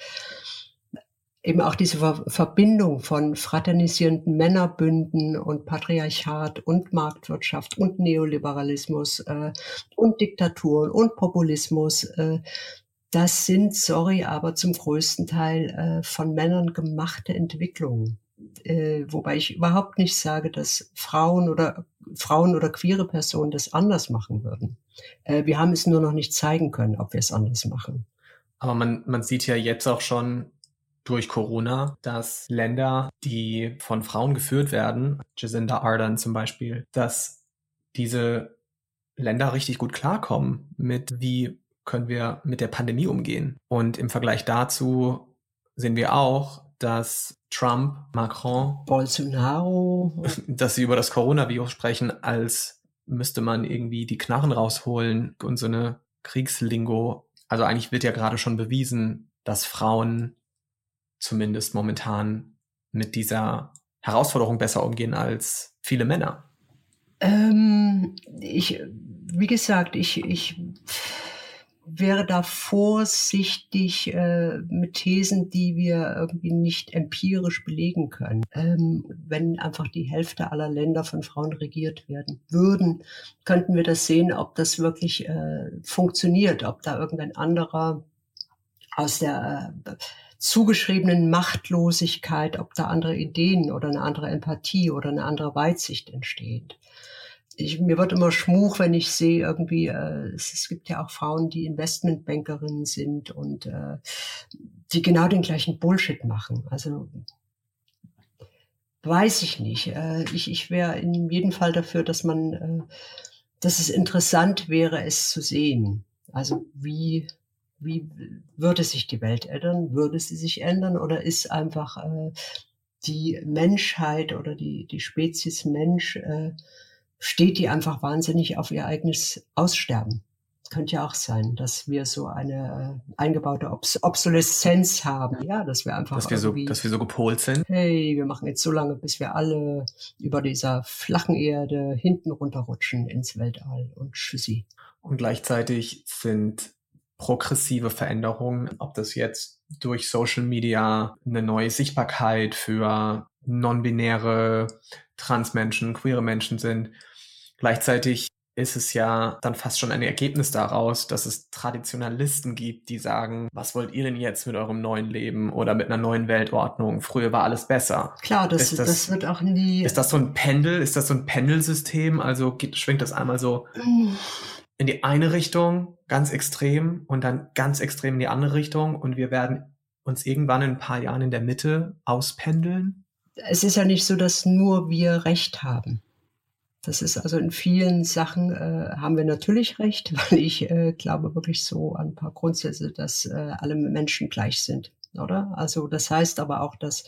eben auch diese Ver Verbindung von fraternisierenden Männerbünden und Patriarchat und Marktwirtschaft und Neoliberalismus äh, und Diktaturen und Populismus, äh, das sind, sorry, aber zum größten Teil äh, von Männern gemachte Entwicklungen. Äh, wobei ich überhaupt nicht sage, dass Frauen oder Frauen oder queere Personen das anders machen würden. Äh, wir haben es nur noch nicht zeigen können, ob wir es anders machen. Aber man, man sieht ja jetzt auch schon, durch Corona, dass Länder, die von Frauen geführt werden, Jacinda Ardern zum Beispiel, dass diese Länder richtig gut klarkommen mit, wie können wir mit der Pandemie umgehen. Und im Vergleich dazu sehen wir auch, dass Trump, Macron, Bolsonaro, dass sie über das Coronavirus sprechen, als müsste man irgendwie die Knarren rausholen und so eine Kriegslingo. Also eigentlich wird ja gerade schon bewiesen, dass Frauen zumindest momentan mit dieser Herausforderung besser umgehen als viele Männer? Ähm, ich, wie gesagt, ich, ich wäre da vorsichtig äh, mit Thesen, die wir irgendwie nicht empirisch belegen können. Ähm, wenn einfach die Hälfte aller Länder von Frauen regiert werden würden, könnten wir das sehen, ob das wirklich äh, funktioniert, ob da irgendein anderer aus der äh, zugeschriebenen Machtlosigkeit, ob da andere Ideen oder eine andere Empathie oder eine andere Weitsicht entsteht. Ich, mir wird immer schmuch, wenn ich sehe, irgendwie, äh, es, gibt ja auch Frauen, die Investmentbankerinnen sind und äh, die genau den gleichen Bullshit machen. Also weiß ich nicht. Äh, ich ich wäre in jedem Fall dafür, dass man, äh, dass es interessant wäre, es zu sehen. Also wie wie würde sich die Welt ändern? Würde sie sich ändern oder ist einfach äh, die Menschheit oder die, die Spezies Mensch, äh, steht die einfach wahnsinnig auf ihr eigenes Aussterben? Könnte ja auch sein, dass wir so eine äh, eingebaute Obs Obsoleszenz haben, ja, dass wir einfach dass wir so, dass wir so gepolt sind. Hey, wir machen jetzt so lange, bis wir alle über dieser flachen Erde hinten runterrutschen ins Weltall und tschüssi. Und gleichzeitig sind progressive Veränderungen, ob das jetzt durch Social Media eine neue Sichtbarkeit für non-binäre Transmenschen, queere Menschen sind. Gleichzeitig ist es ja dann fast schon ein Ergebnis daraus, dass es Traditionalisten gibt, die sagen, was wollt ihr denn jetzt mit eurem neuen Leben oder mit einer neuen Weltordnung? Früher war alles besser. Klar, das, das, das, wird auch nie. Ist das so ein Pendel? Ist das so ein Pendelsystem? Also geht, schwingt das einmal so in die eine Richtung ganz extrem und dann ganz extrem in die andere Richtung und wir werden uns irgendwann in ein paar Jahren in der Mitte auspendeln? Es ist ja nicht so, dass nur wir Recht haben. Das ist also in vielen Sachen äh, haben wir natürlich recht, weil ich äh, glaube wirklich so an ein paar Grundsätze, dass äh, alle Menschen gleich sind, oder? Also das heißt aber auch, dass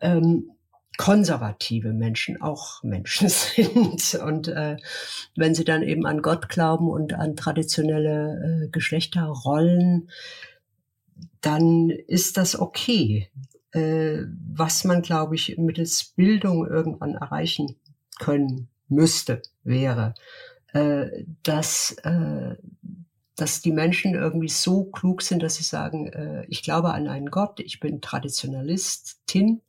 ähm, konservative Menschen auch Menschen sind. Und äh, wenn sie dann eben an Gott glauben und an traditionelle äh, Geschlechterrollen, dann ist das okay. Äh, was man, glaube ich, mittels Bildung irgendwann erreichen können müsste, wäre, äh, dass, äh, dass die Menschen irgendwie so klug sind, dass sie sagen, äh, ich glaube an einen Gott, ich bin Traditionalistin,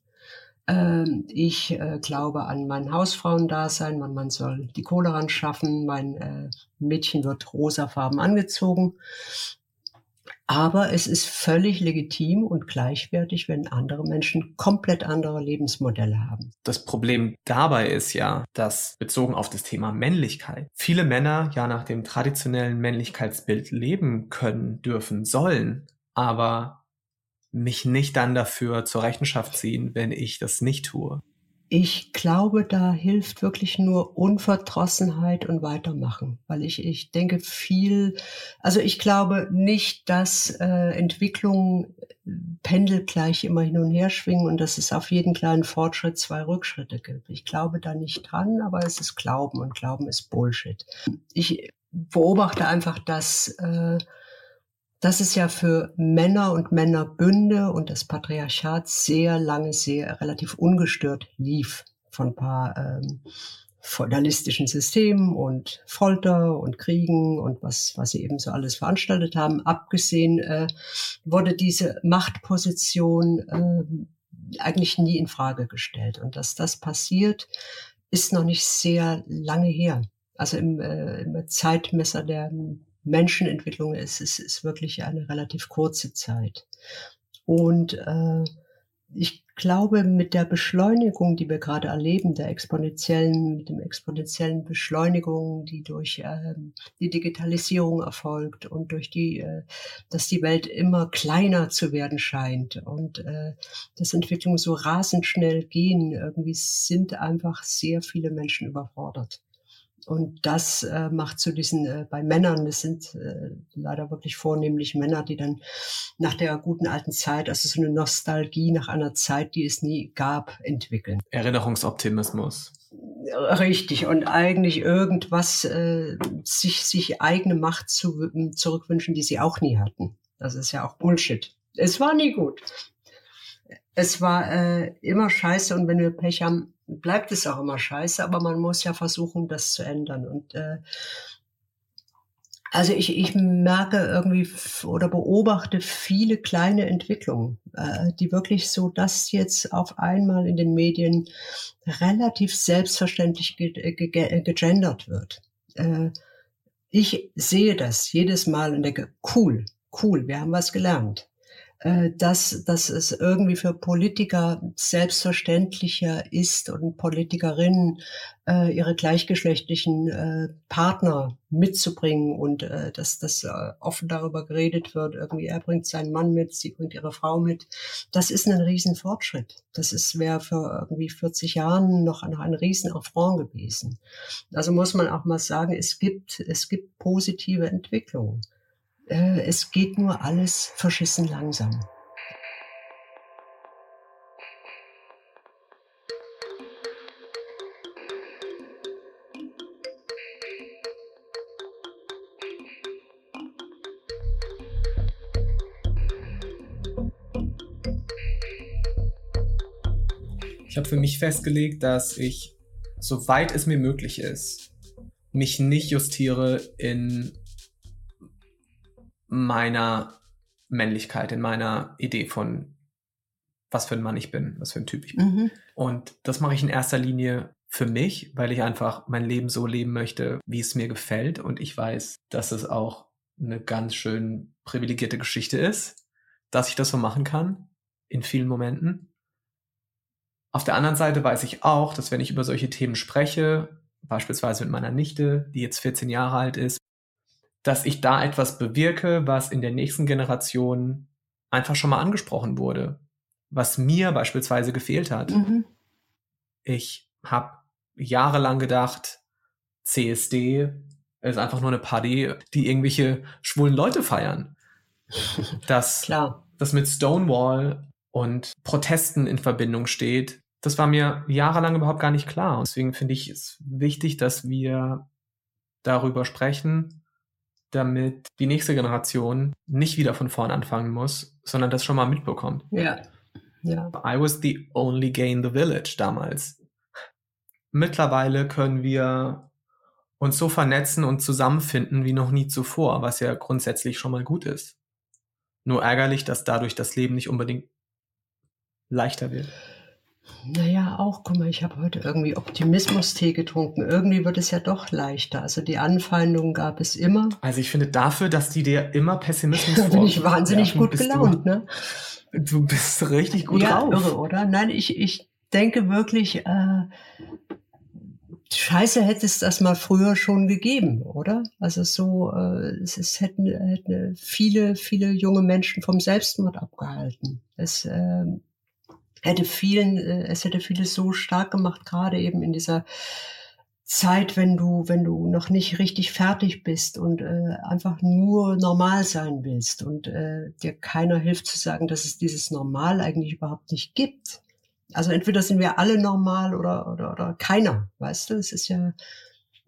ähm, ich äh, glaube an mein Hausfrauendasein, man, man soll die Kohle ran schaffen, mein äh, Mädchen wird rosafarben angezogen. Aber es ist völlig legitim und gleichwertig, wenn andere Menschen komplett andere Lebensmodelle haben. Das Problem dabei ist ja, dass bezogen auf das Thema Männlichkeit viele Männer ja nach dem traditionellen Männlichkeitsbild leben können, dürfen, sollen, aber mich nicht dann dafür zur Rechenschaft ziehen, wenn ich das nicht tue. Ich glaube, da hilft wirklich nur Unverdrossenheit und Weitermachen, weil ich, ich denke viel, also ich glaube nicht, dass äh, Entwicklungen pendelgleich immer hin und her schwingen und dass es auf jeden kleinen Fortschritt zwei Rückschritte gibt. Ich glaube da nicht dran, aber es ist Glauben und Glauben ist Bullshit. Ich beobachte einfach, dass äh, dass es ja für Männer und Männerbünde und das Patriarchat sehr lange, sehr relativ ungestört lief von ein paar ähm, feudalistischen Systemen und Folter und Kriegen und was, was sie eben so alles veranstaltet haben. Abgesehen äh, wurde diese Machtposition äh, eigentlich nie in Frage gestellt. Und dass das passiert, ist noch nicht sehr lange her. Also im, äh, im Zeitmesser der Menschenentwicklung ist, ist, ist wirklich eine relativ kurze Zeit. Und äh, ich glaube, mit der Beschleunigung, die wir gerade erleben, der exponentiellen, mit dem exponentiellen Beschleunigung, die durch äh, die Digitalisierung erfolgt und durch die, äh, dass die Welt immer kleiner zu werden scheint und äh, dass Entwicklungen so rasend schnell gehen, irgendwie sind einfach sehr viele Menschen überfordert. Und das äh, macht zu diesen, äh, bei Männern, das sind äh, leider wirklich vornehmlich Männer, die dann nach der guten alten Zeit, also so eine Nostalgie nach einer Zeit, die es nie gab, entwickeln. Erinnerungsoptimismus. Richtig, und eigentlich irgendwas, äh, sich, sich eigene Macht zu, zurückwünschen, die sie auch nie hatten. Das ist ja auch Bullshit. Es war nie gut. Es war äh, immer scheiße und wenn wir Pech haben, bleibt es auch immer scheiße, aber man muss ja versuchen, das zu ändern. Und äh, also ich, ich merke irgendwie oder beobachte viele kleine Entwicklungen, äh, die wirklich so, dass jetzt auf einmal in den Medien relativ selbstverständlich ge ge gegendert wird. Äh, ich sehe das jedes Mal und denke, cool, cool, wir haben was gelernt. Äh, dass, dass es irgendwie für Politiker selbstverständlicher ist und Politikerinnen äh, ihre gleichgeschlechtlichen äh, Partner mitzubringen und äh, dass das äh, offen darüber geredet wird, irgendwie er bringt seinen Mann mit, sie bringt ihre Frau mit. Das ist ein Riesenfortschritt. Das ist wäre für irgendwie 40 Jahren noch ein, ein Riesenaffront gewesen. Also muss man auch mal sagen, es gibt, es gibt positive Entwicklungen äh, es geht nur alles verschissen langsam. Ich habe für mich festgelegt, dass ich, soweit es mir möglich ist, mich nicht justiere in meiner Männlichkeit, in meiner Idee von, was für ein Mann ich bin, was für ein Typ ich bin. Mhm. Und das mache ich in erster Linie für mich, weil ich einfach mein Leben so leben möchte, wie es mir gefällt. Und ich weiß, dass es auch eine ganz schön privilegierte Geschichte ist, dass ich das so machen kann, in vielen Momenten. Auf der anderen Seite weiß ich auch, dass wenn ich über solche Themen spreche, beispielsweise mit meiner Nichte, die jetzt 14 Jahre alt ist, dass ich da etwas bewirke, was in der nächsten Generation einfach schon mal angesprochen wurde. was mir beispielsweise gefehlt hat. Mhm. Ich habe jahrelang gedacht, CSD ist einfach nur eine Party, die irgendwelche schwulen Leute feiern. Dass Klar. das mit Stonewall und Protesten in Verbindung steht, das war mir jahrelang überhaupt gar nicht klar. Und deswegen finde ich es wichtig, dass wir darüber sprechen, damit die nächste Generation nicht wieder von vorn anfangen muss, sondern das schon mal mitbekommt. Ja. Ja. I was the only gay in the village damals. Mittlerweile können wir uns so vernetzen und zusammenfinden wie noch nie zuvor, was ja grundsätzlich schon mal gut ist. Nur ärgerlich, dass dadurch das Leben nicht unbedingt leichter wird. Naja, auch, guck mal, ich habe heute irgendwie Optimismus-Tee getrunken. Irgendwie wird es ja doch leichter. Also die Anfeindungen gab es immer. Also ich finde dafür, dass die dir immer Pessimismus Da bin ich wahnsinnig gut gelaunt, ne? Du, du bist richtig gut ja, drauf. irre, oder? Nein, ich, ich denke wirklich, äh, Scheiße hätte es das mal früher schon gegeben, oder? Also so, äh, es, es hätten, hätten viele, viele junge Menschen vom Selbstmord abgehalten. Es ähm, hätte vielen, äh, es hätte vieles so stark gemacht, gerade eben in dieser Zeit, wenn du, wenn du noch nicht richtig fertig bist und äh, einfach nur normal sein willst und äh, dir keiner hilft zu sagen, dass es dieses Normal eigentlich überhaupt nicht gibt. Also entweder sind wir alle normal oder, oder, oder keiner, weißt du? Es ist ja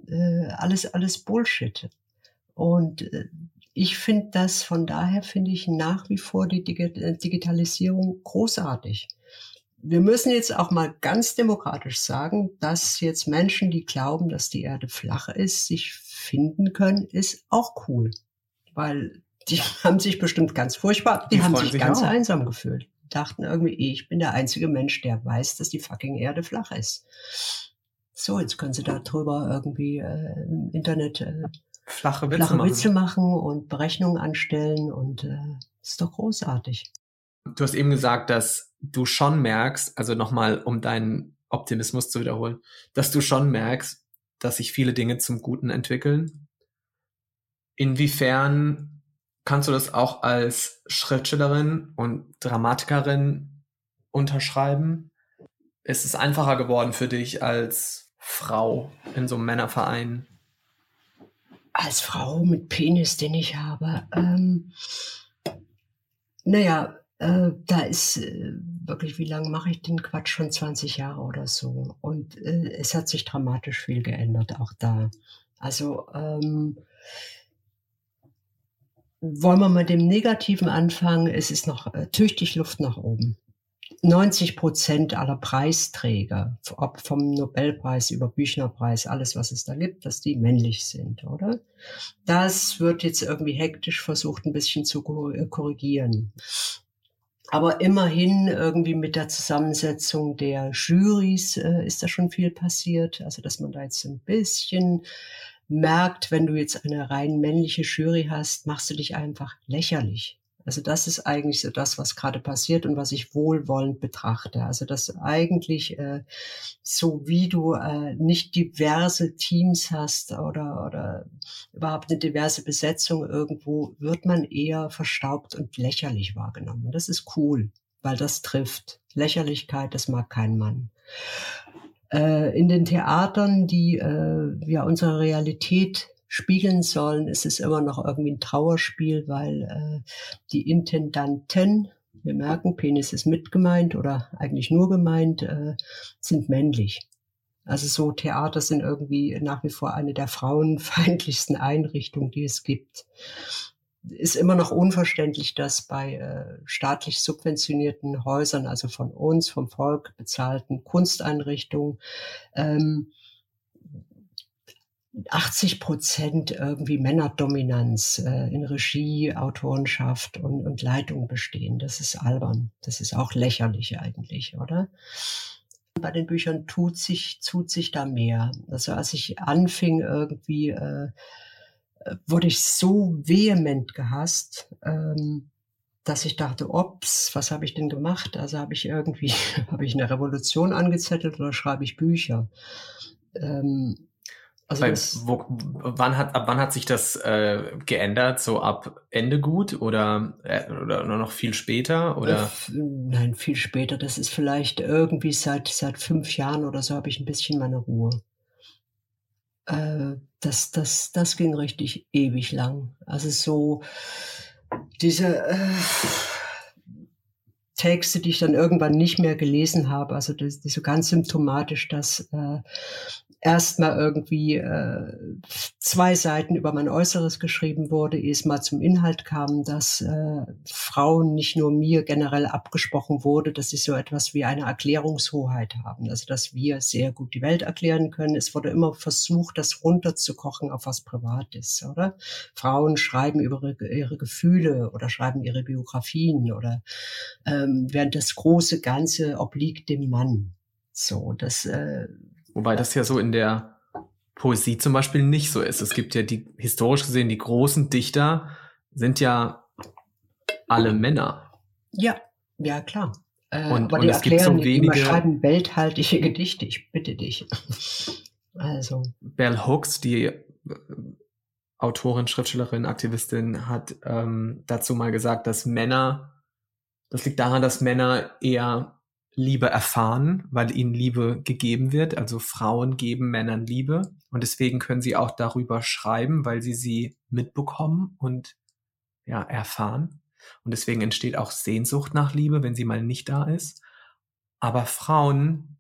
äh, alles, alles Bullshit. Und äh, ich finde das, von daher finde ich nach wie vor die äh, Digitalisierung großartig. Wir müssen jetzt auch mal ganz demokratisch sagen, dass jetzt Menschen, die glauben, dass die Erde flach ist, sich finden können, ist auch cool. Weil die haben sich bestimmt ganz furchtbar, die, Die haben sich sich ganz auch. einsam gefühlt. Dachten irgendwie, ich bin der einzige Mensch, der weiß, dass die fucking Erde flach ist. So, jetzt können sie da drüber irgendwie äh, im Internet äh, Flache Witze flache machen. Witze machen und Berechnungen anstellen und äh, ist doch großartig. Du hast eben gesagt, dass du schon merkst, also nochmal, um deinen Optimismus zu wiederholen, dass du schon merkst, dass sich viele Dinge zum Guten entwickeln. Inwiefern kannst du das auch als Schriftstellerin und Dramatikerin unterschreiben? Ist es einfacher geworden für dich als Frau in so einem Männerverein? Als Frau mit Penis, den ich habe, ähm, naja, äh, da ist äh, wirklich, wie lange mache ich den Quatsch? Schon 20 Jahre oder so. Und äh, es hat sich dramatisch viel geändert, auch da. Also, ähm, wollen wir mit dem Negativen anfangen? Es ist noch äh, tüchtig Luft nach oben. 90 Prozent aller Preisträger, ob vom Nobelpreis über Büchnerpreis, alles was es da gibt, dass die männlich sind, oder? Das wird jetzt irgendwie hektisch versucht, ein bisschen zu äh, korrigieren. Aber immerhin irgendwie mit der Zusammensetzung der Jurys äh, ist da schon viel passiert. Also dass man da jetzt ein bisschen merkt, wenn du jetzt eine rein männliche Jury hast, machst du dich einfach lächerlich. Also das ist eigentlich so das, was gerade passiert und was ich wohlwollend betrachte. Also dass eigentlich äh, so wie du äh, nicht diverse Teams hast oder, oder überhaupt eine diverse Besetzung irgendwo, wird man eher verstaubt und lächerlich wahrgenommen. Das ist cool, weil das trifft. Lächerlichkeit, das mag kein Mann. Äh, in den Theatern, die äh, ja unsere Realität spiegeln sollen, ist es immer noch irgendwie ein Trauerspiel, weil äh, die Intendanten, wir merken, Penis ist mit gemeint oder eigentlich nur gemeint, äh, sind männlich. Also so Theater sind irgendwie nach wie vor eine der frauenfeindlichsten Einrichtungen, die es gibt. Ist immer noch unverständlich, dass bei äh, staatlich subventionierten Häusern, also von uns, vom Volk bezahlten Kunsteinrichtungen, ähm, 80 Prozent irgendwie Männerdominanz äh, in Regie, Autorenschaft und, und Leitung bestehen. Das ist albern. Das ist auch lächerlich eigentlich, oder? Bei den Büchern tut sich, tut sich da mehr. Also als ich anfing irgendwie, äh, wurde ich so vehement gehasst, ähm, dass ich dachte, ops, was habe ich denn gemacht? Also habe ich irgendwie, habe ich eine Revolution angezettelt oder schreibe ich Bücher? Ähm, Also Bei, wo, wann hat, ab wann hat sich das äh, geändert? So ab Ende gut oder, äh, oder nur noch viel später? Oder? Äh, nein, viel später. Das ist vielleicht irgendwie seit, seit fünf Jahren oder so habe ich ein bisschen meine Ruhe. Äh, das, das, das ging richtig ewig lang. Also so diese äh, Texte, die ich dann irgendwann nicht mehr gelesen habe, also das, das so ganz symptomatisch, dass äh, erstmal irgendwie äh, zwei Seiten über mein Äußeres geschrieben wurde, ehe es mal zum Inhalt kam, dass äh, Frauen nicht nur mir generell abgesprochen wurde, dass sie so etwas wie eine Erklärungshoheit haben, also dass wir sehr gut die Welt erklären können. Es wurde immer versucht, das runterzukochen auf was Privates, oder? Frauen schreiben über ihre, ihre Gefühle oder schreiben ihre Biografien oder ähm, während das große Ganze obliegt dem Mann. So, das äh, Wobei das ja so in der Poesie zum Beispiel nicht so ist. Es gibt ja die, historisch gesehen, die großen Dichter sind ja alle Männer. Ja, ja, klar. Äh, und, aber und die es erklären, gibt so wenige. Die schreiben welthaltige Gedichte, ich bitte dich. also. Bell Hooks, die äh, Autorin, Schriftstellerin, Aktivistin, hat ähm, dazu mal gesagt, dass Männer, das liegt daran, dass Männer eher Liebe erfahren, weil ihnen Liebe gegeben wird. Also Frauen geben Männern Liebe und deswegen können sie auch darüber schreiben, weil sie sie mitbekommen und ja, erfahren. Und deswegen entsteht auch Sehnsucht nach Liebe, wenn sie mal nicht da ist. Aber Frauen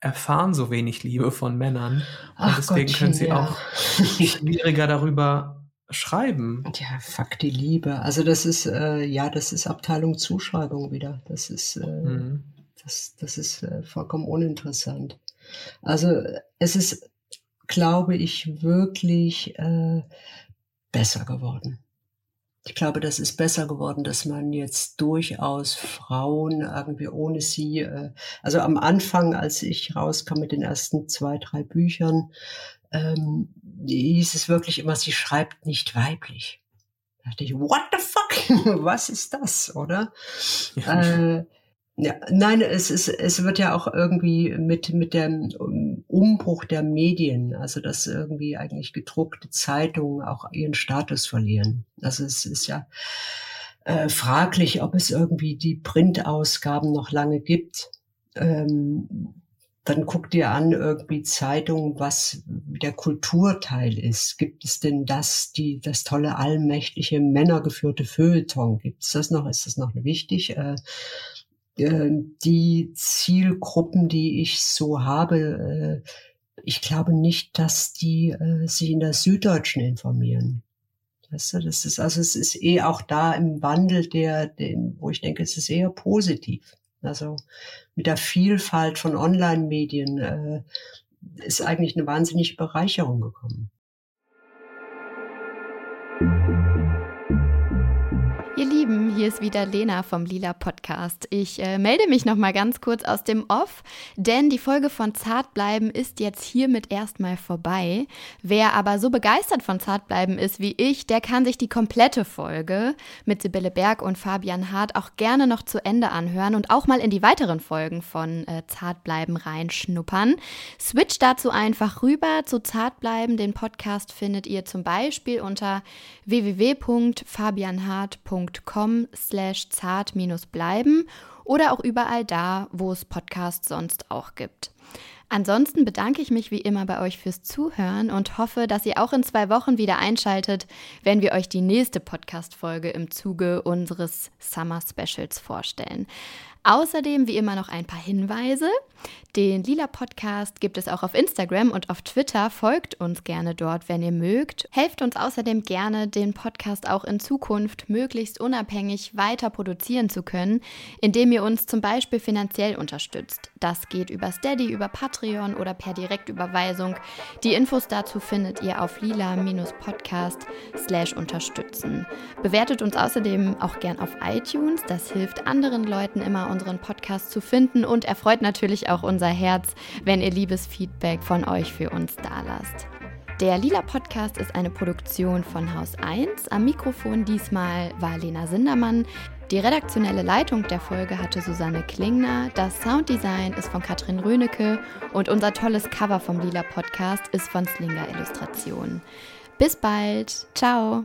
erfahren so wenig Liebe von Männern Ach und deswegen Gottchen, können sie ja. auch schwieriger darüber schreiben. Ja, fuck die Liebe. Also das ist, äh, ja, das ist Abteilung Zuschreibung wieder. Das ist, äh, mhm. das, das ist äh, vollkommen uninteressant. Also es ist, glaube ich, wirklich äh, besser geworden. Ich glaube, das ist besser geworden, dass man jetzt durchaus Frauen irgendwie ohne sie, äh, also am Anfang, als ich rauskam mit den ersten zwei, drei Büchern, ähm, hieß es wirklich immer, sie schreibt nicht weiblich. Da dachte ich, what the fuck? Was ist das, oder? Ja. Äh, ja, nein, es ist, es wird ja auch irgendwie mit, mit dem Umbruch der Medien, also dass irgendwie eigentlich gedruckte Zeitungen auch ihren Status verlieren. Also es ist ja äh, fraglich, ob es irgendwie die Printausgaben noch lange gibt. Ähm, dann guck dir an irgendwie Zeitungen, was der Kulturteil ist. Gibt es denn das, die, das tolle allmächtige männergeführte Feuilleton? Gibt es das noch? Ist das noch wichtig? Äh, äh, die Zielgruppen, die ich so habe, äh, ich glaube nicht, dass die äh, sich in der Süddeutschen informieren. Weißt du, das ist, also es ist eh auch da im Wandel der, den, wo ich denke, es ist eher positiv. Also mit der Vielfalt von Online-Medien äh, ist eigentlich eine wahnsinnige Bereicherung gekommen. Hier ist wieder Lena vom Lila Podcast. Ich äh, melde mich noch mal ganz kurz aus dem Off, denn die Folge von Zartbleiben ist jetzt hiermit erstmal vorbei. Wer aber so begeistert von Zartbleiben ist wie ich, der kann sich die komplette Folge mit Sibylle Berg und Fabian Hart auch gerne noch zu Ende anhören und auch mal in die weiteren Folgen von äh, Zartbleiben reinschnuppern. Switch dazu einfach rüber zu Zartbleiben. Den Podcast findet ihr zum Beispiel unter www.fabianhart.com slash zart-bleiben oder auch überall da, wo es Podcasts sonst auch gibt. Ansonsten bedanke ich mich wie immer bei euch fürs Zuhören und hoffe, dass ihr auch in zwei Wochen wieder einschaltet, wenn wir euch die nächste Podcast-Folge im Zuge unseres Summer Specials vorstellen. Außerdem wie immer noch ein paar Hinweise. Den Lila Podcast gibt es auch auf Instagram und auf Twitter. Folgt uns gerne dort, wenn ihr mögt. Helft uns außerdem gerne, den Podcast auch in Zukunft möglichst unabhängig weiter produzieren zu können, indem ihr uns zum Beispiel finanziell unterstützt. Das geht über Steady, über Patreon oder per Direktüberweisung. Die Infos dazu findet ihr auf lila-podcast unterstützen. Bewertet uns außerdem auch gern auf iTunes. Das hilft anderen Leuten immer, unseren Podcast zu finden und erfreut natürlich auch unser Herz, wenn ihr liebes Feedback von euch für uns da lasst. Der Lila Podcast ist eine Produktion von Haus 1. Am Mikrofon diesmal war Lena Sindermann. Die redaktionelle Leitung der Folge hatte Susanne Klingner. Das Sounddesign ist von Katrin Rönecke und unser tolles Cover vom Lila Podcast ist von Slinger Illustration. Bis bald. Ciao.